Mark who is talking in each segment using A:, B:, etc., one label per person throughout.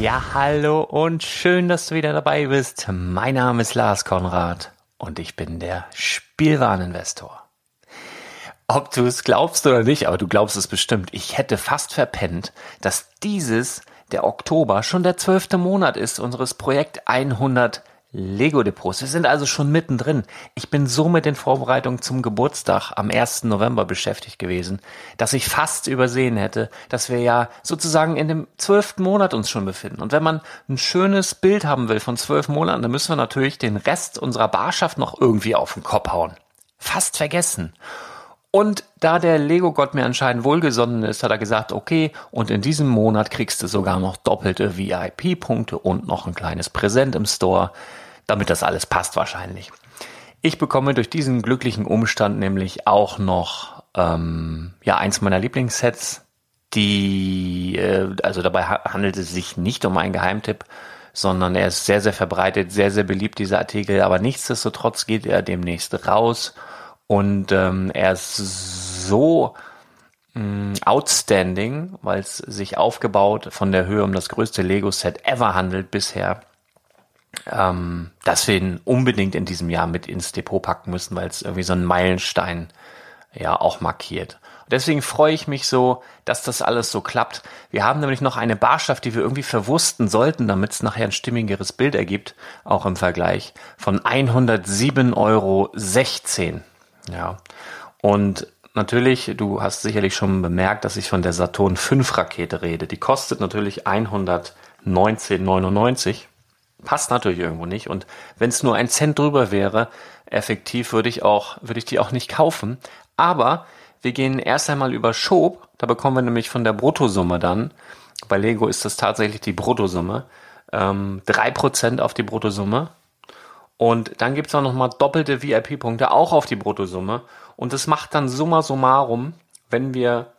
A: Ja, hallo und schön, dass du wieder dabei bist. Mein Name ist Lars Konrad und ich bin der Spielwareninvestor. Ob du es glaubst oder nicht, aber du glaubst es bestimmt. Ich hätte fast verpennt, dass dieses, der Oktober, schon der zwölfte Monat ist unseres Projekt 100 Lego-Depots. Wir sind also schon mittendrin. Ich bin so mit den Vorbereitungen zum Geburtstag am 1. November beschäftigt gewesen, dass ich fast übersehen hätte, dass wir ja sozusagen in dem zwölften Monat uns schon befinden. Und wenn man ein schönes Bild haben will von zwölf Monaten, dann müssen wir natürlich den Rest unserer Barschaft noch irgendwie auf den Kopf hauen. Fast vergessen. Und da der Lego-Gott mir anscheinend wohlgesonnen ist, hat er gesagt, okay, und in diesem Monat kriegst du sogar noch doppelte VIP-Punkte und noch ein kleines Präsent im Store damit das alles passt wahrscheinlich. Ich bekomme durch diesen glücklichen Umstand nämlich auch noch ähm, ja eins meiner Lieblingssets, die äh, also dabei handelt es sich nicht um einen Geheimtipp, sondern er ist sehr sehr verbreitet, sehr sehr beliebt dieser Artikel, aber nichtsdestotrotz geht er demnächst raus und ähm, er ist so mm, outstanding, weil es sich aufgebaut von der Höhe um das größte Lego Set ever handelt bisher ähm, dass wir ihn unbedingt in diesem Jahr mit ins Depot packen müssen, weil es irgendwie so einen Meilenstein ja auch markiert.
B: Deswegen freue ich mich so, dass das alles so klappt. Wir haben nämlich noch eine Barschaft, die wir irgendwie verwursten sollten, damit es nachher ein stimmigeres Bild ergibt, auch im Vergleich, von 107,16 Euro. Ja. Und natürlich, du hast sicherlich schon bemerkt, dass ich von der Saturn 5 Rakete rede. Die kostet natürlich 119,99. Passt natürlich irgendwo nicht. Und wenn es nur ein Cent drüber wäre, effektiv würde ich auch, würde ich die auch nicht kaufen. Aber wir gehen erst einmal über Schob. Da bekommen wir nämlich von der Bruttosumme dann, bei Lego ist das tatsächlich die Bruttosumme, ähm, 3% auf die Bruttosumme. Und dann gibt's auch nochmal doppelte VIP-Punkte auch auf die Bruttosumme. Und das macht dann summa summarum, wenn wir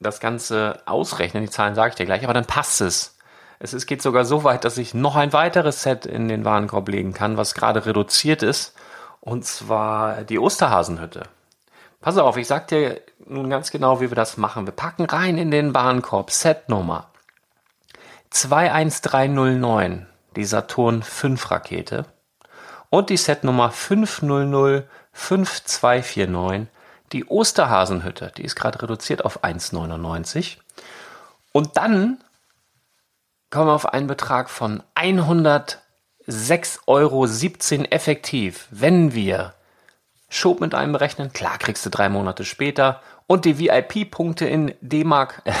B: das Ganze ausrechnen, die Zahlen sage ich dir gleich, aber dann passt es. Es ist, geht sogar so weit, dass ich noch ein weiteres Set in den Warenkorb legen kann, was gerade reduziert ist. Und zwar die Osterhasenhütte. Pass auf, ich sag dir nun ganz genau, wie wir das machen. Wir packen rein in den Warenkorb Setnummer 21309, die Saturn 5 Rakete und die Setnummer 5005249, die Osterhasenhütte, die ist gerade reduziert auf 1,99. Und dann kommen wir auf einen Betrag von 106,17 Euro effektiv, wenn wir Schob mit einem berechnen. Klar, kriegst du drei Monate später. Und die VIP-Punkte in D-Mark, äh,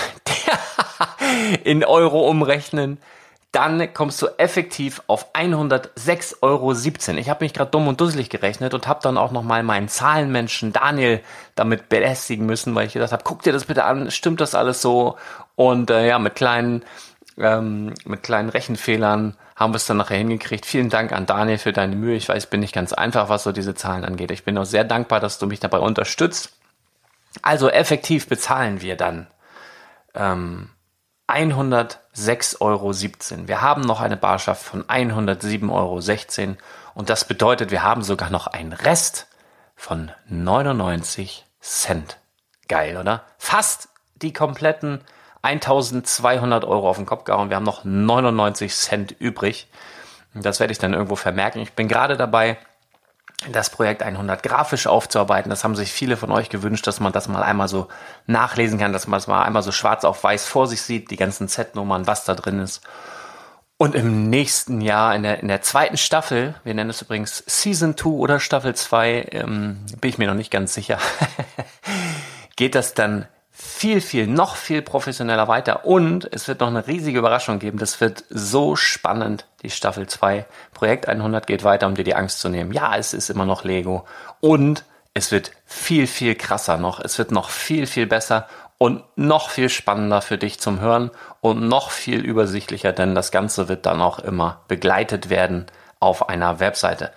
B: in Euro umrechnen. Dann kommst du effektiv auf 106,17 Euro. Ich habe mich gerade dumm und dusselig gerechnet und habe dann auch nochmal meinen Zahlenmenschen Daniel damit belästigen müssen, weil ich gedacht habe, guck dir das bitte an, stimmt das alles so? Und äh, ja, mit kleinen, ähm, mit kleinen Rechenfehlern haben wir es dann nachher hingekriegt. Vielen Dank an Daniel für deine Mühe. Ich weiß, bin nicht ganz einfach, was so diese Zahlen angeht. Ich bin auch sehr dankbar, dass du mich dabei unterstützt. Also effektiv bezahlen wir dann ähm, 106,17 Euro. Wir haben noch eine Barschaft von 107,16 Euro. Und das bedeutet, wir haben sogar noch einen Rest von 99 Cent. Geil, oder? Fast die kompletten 1200 Euro auf den Kopf gehauen. Wir haben noch 99 Cent übrig. Das werde ich dann irgendwo vermerken. Ich bin gerade dabei, das Projekt 100 grafisch aufzuarbeiten. Das haben sich viele von euch gewünscht, dass man das mal einmal so nachlesen kann, dass man das mal einmal so schwarz auf weiß vor sich sieht, die ganzen Z-Nummern, was da drin ist. Und im nächsten Jahr, in der, in der zweiten Staffel, wir nennen es übrigens Season 2 oder Staffel 2, ähm, bin ich mir noch nicht ganz sicher, geht das dann viel, viel, noch viel professioneller weiter. Und es wird noch eine riesige Überraschung geben. Das wird so spannend, die Staffel 2. Projekt 100 geht weiter, um dir die Angst zu nehmen. Ja, es ist immer noch Lego. Und es wird viel, viel krasser noch. Es wird noch viel, viel besser und noch viel spannender für dich zum Hören und noch viel übersichtlicher, denn das Ganze wird dann auch immer begleitet werden auf einer Webseite.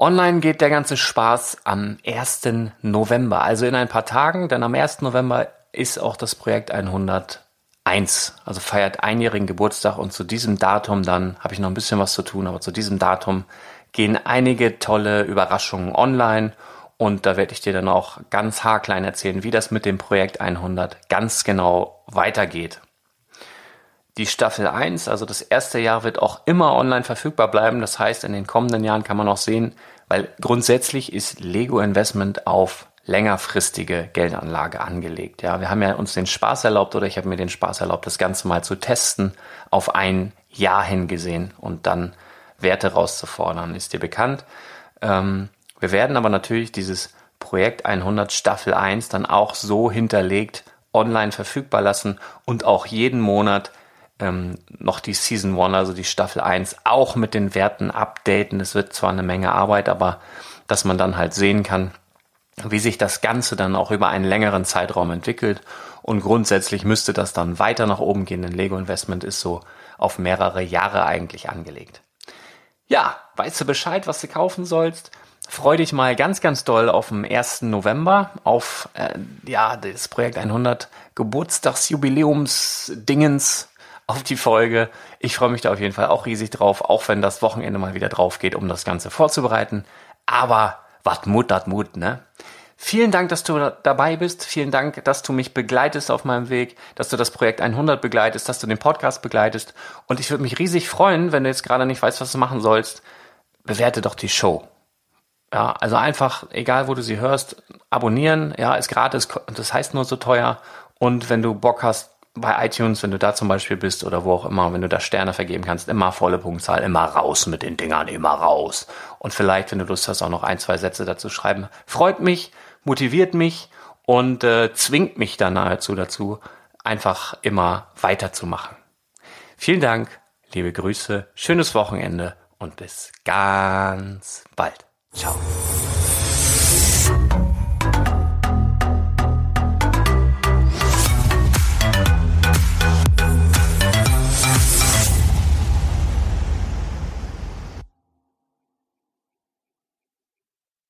B: Online geht der ganze Spaß am 1. November, also in ein paar Tagen, denn am 1. November ist auch das Projekt 101, also feiert einjährigen Geburtstag und zu diesem Datum dann habe ich noch ein bisschen was zu tun, aber zu diesem Datum gehen einige tolle Überraschungen online und da werde ich dir dann auch ganz haarklein erzählen, wie das mit dem Projekt 100 ganz genau weitergeht. Die Staffel 1, also das erste Jahr, wird auch immer online verfügbar bleiben. Das heißt, in den kommenden Jahren kann man auch sehen, weil grundsätzlich ist Lego Investment auf längerfristige Geldanlage angelegt. Ja, wir haben ja uns den Spaß erlaubt oder ich habe mir den Spaß erlaubt, das Ganze mal zu testen, auf ein Jahr hingesehen und dann Werte rauszufordern. Ist dir bekannt? Ähm, wir werden aber natürlich dieses Projekt 100 Staffel 1 dann auch so hinterlegt online verfügbar lassen und auch jeden Monat ähm, noch die Season 1, also die Staffel 1, auch mit den Werten updaten. Es wird zwar eine Menge Arbeit, aber dass man dann halt sehen kann, wie sich das Ganze dann auch über einen längeren Zeitraum entwickelt. Und grundsätzlich müsste das dann weiter nach oben gehen, denn Lego Investment ist so auf mehrere Jahre eigentlich angelegt. Ja, weißt du Bescheid, was du kaufen sollst? Freu dich mal ganz, ganz doll auf den 1. November, auf äh, ja, das Projekt 100 Geburtstagsjubiläums-Dingens auf die Folge. Ich freue mich da auf jeden Fall auch riesig drauf, auch wenn das Wochenende mal wieder drauf geht, um das Ganze vorzubereiten. Aber wat Mut, dat Mut, ne? Vielen Dank, dass du dabei bist. Vielen Dank, dass du mich begleitest auf meinem Weg, dass du das Projekt 100 begleitest, dass du den Podcast begleitest. Und ich würde mich riesig freuen, wenn du jetzt gerade nicht weißt, was du machen sollst. Bewerte doch die Show. Ja, also einfach, egal wo du sie hörst, abonnieren. Ja, ist gratis, das heißt nur so teuer. Und wenn du Bock hast, bei iTunes, wenn du da zum Beispiel bist oder wo auch immer, wenn du da Sterne vergeben kannst, immer volle Punktzahl, immer raus mit den Dingern, immer raus. Und vielleicht, wenn du Lust hast, auch noch ein, zwei Sätze dazu schreiben. Freut mich, motiviert mich und äh, zwingt mich dann nahezu dazu, einfach immer weiterzumachen. Vielen Dank, liebe Grüße, schönes Wochenende und bis ganz bald. Ciao.